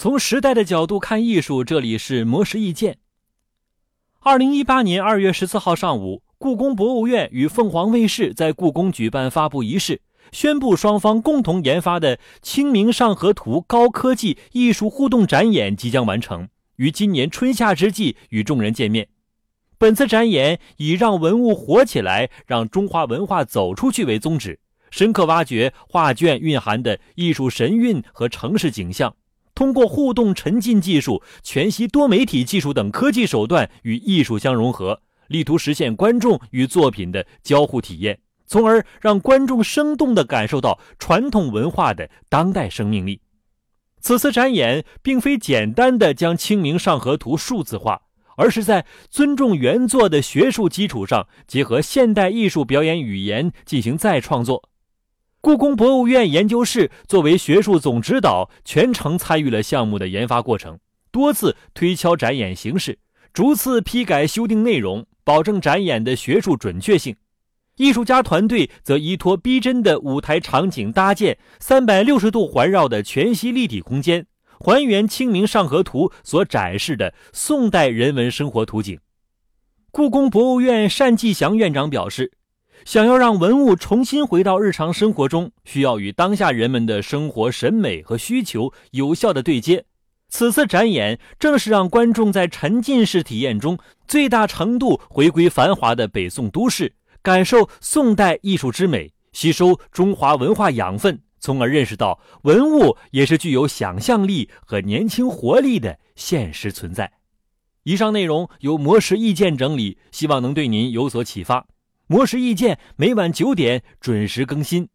从时代的角度看艺术，这里是魔石意见。二零一八年二月十四号上午，故宫博物院与凤凰卫视在故宫举办发布仪式，宣布双方共同研发的《清明上河图》高科技艺术互动展演即将完成，于今年春夏之际与众人见面。本次展演以让文物活起来，让中华文化走出去为宗旨，深刻挖掘画卷蕴含的艺术神韵和城市景象。通过互动沉浸技术、全息多媒体技术等科技手段与艺术相融合，力图实现观众与作品的交互体验，从而让观众生动地感受到传统文化的当代生命力。此次展演并非简单的将《清明上河图》数字化，而是在尊重原作的学术基础上，结合现代艺术表演语言进行再创作。故宫博物院研究室作为学术总指导，全程参与了项目的研发过程，多次推敲展演形式，逐次批改修订内容，保证展演的学术准确性。艺术家团队则依托逼真的舞台场景搭建三百六十度环绕的全息立体空间，还原《清明上河图》所展示的宋代人文生活图景。故宫博物院单霁翔院长表示。想要让文物重新回到日常生活中，需要与当下人们的生活审美和需求有效的对接。此次展演正是让观众在沉浸式体验中，最大程度回归繁华的北宋都市，感受宋代艺术之美，吸收中华文化养分，从而认识到文物也是具有想象力和年轻活力的现实存在。以上内容由魔石意见整理，希望能对您有所启发。魔石意见每晚九点准时更新。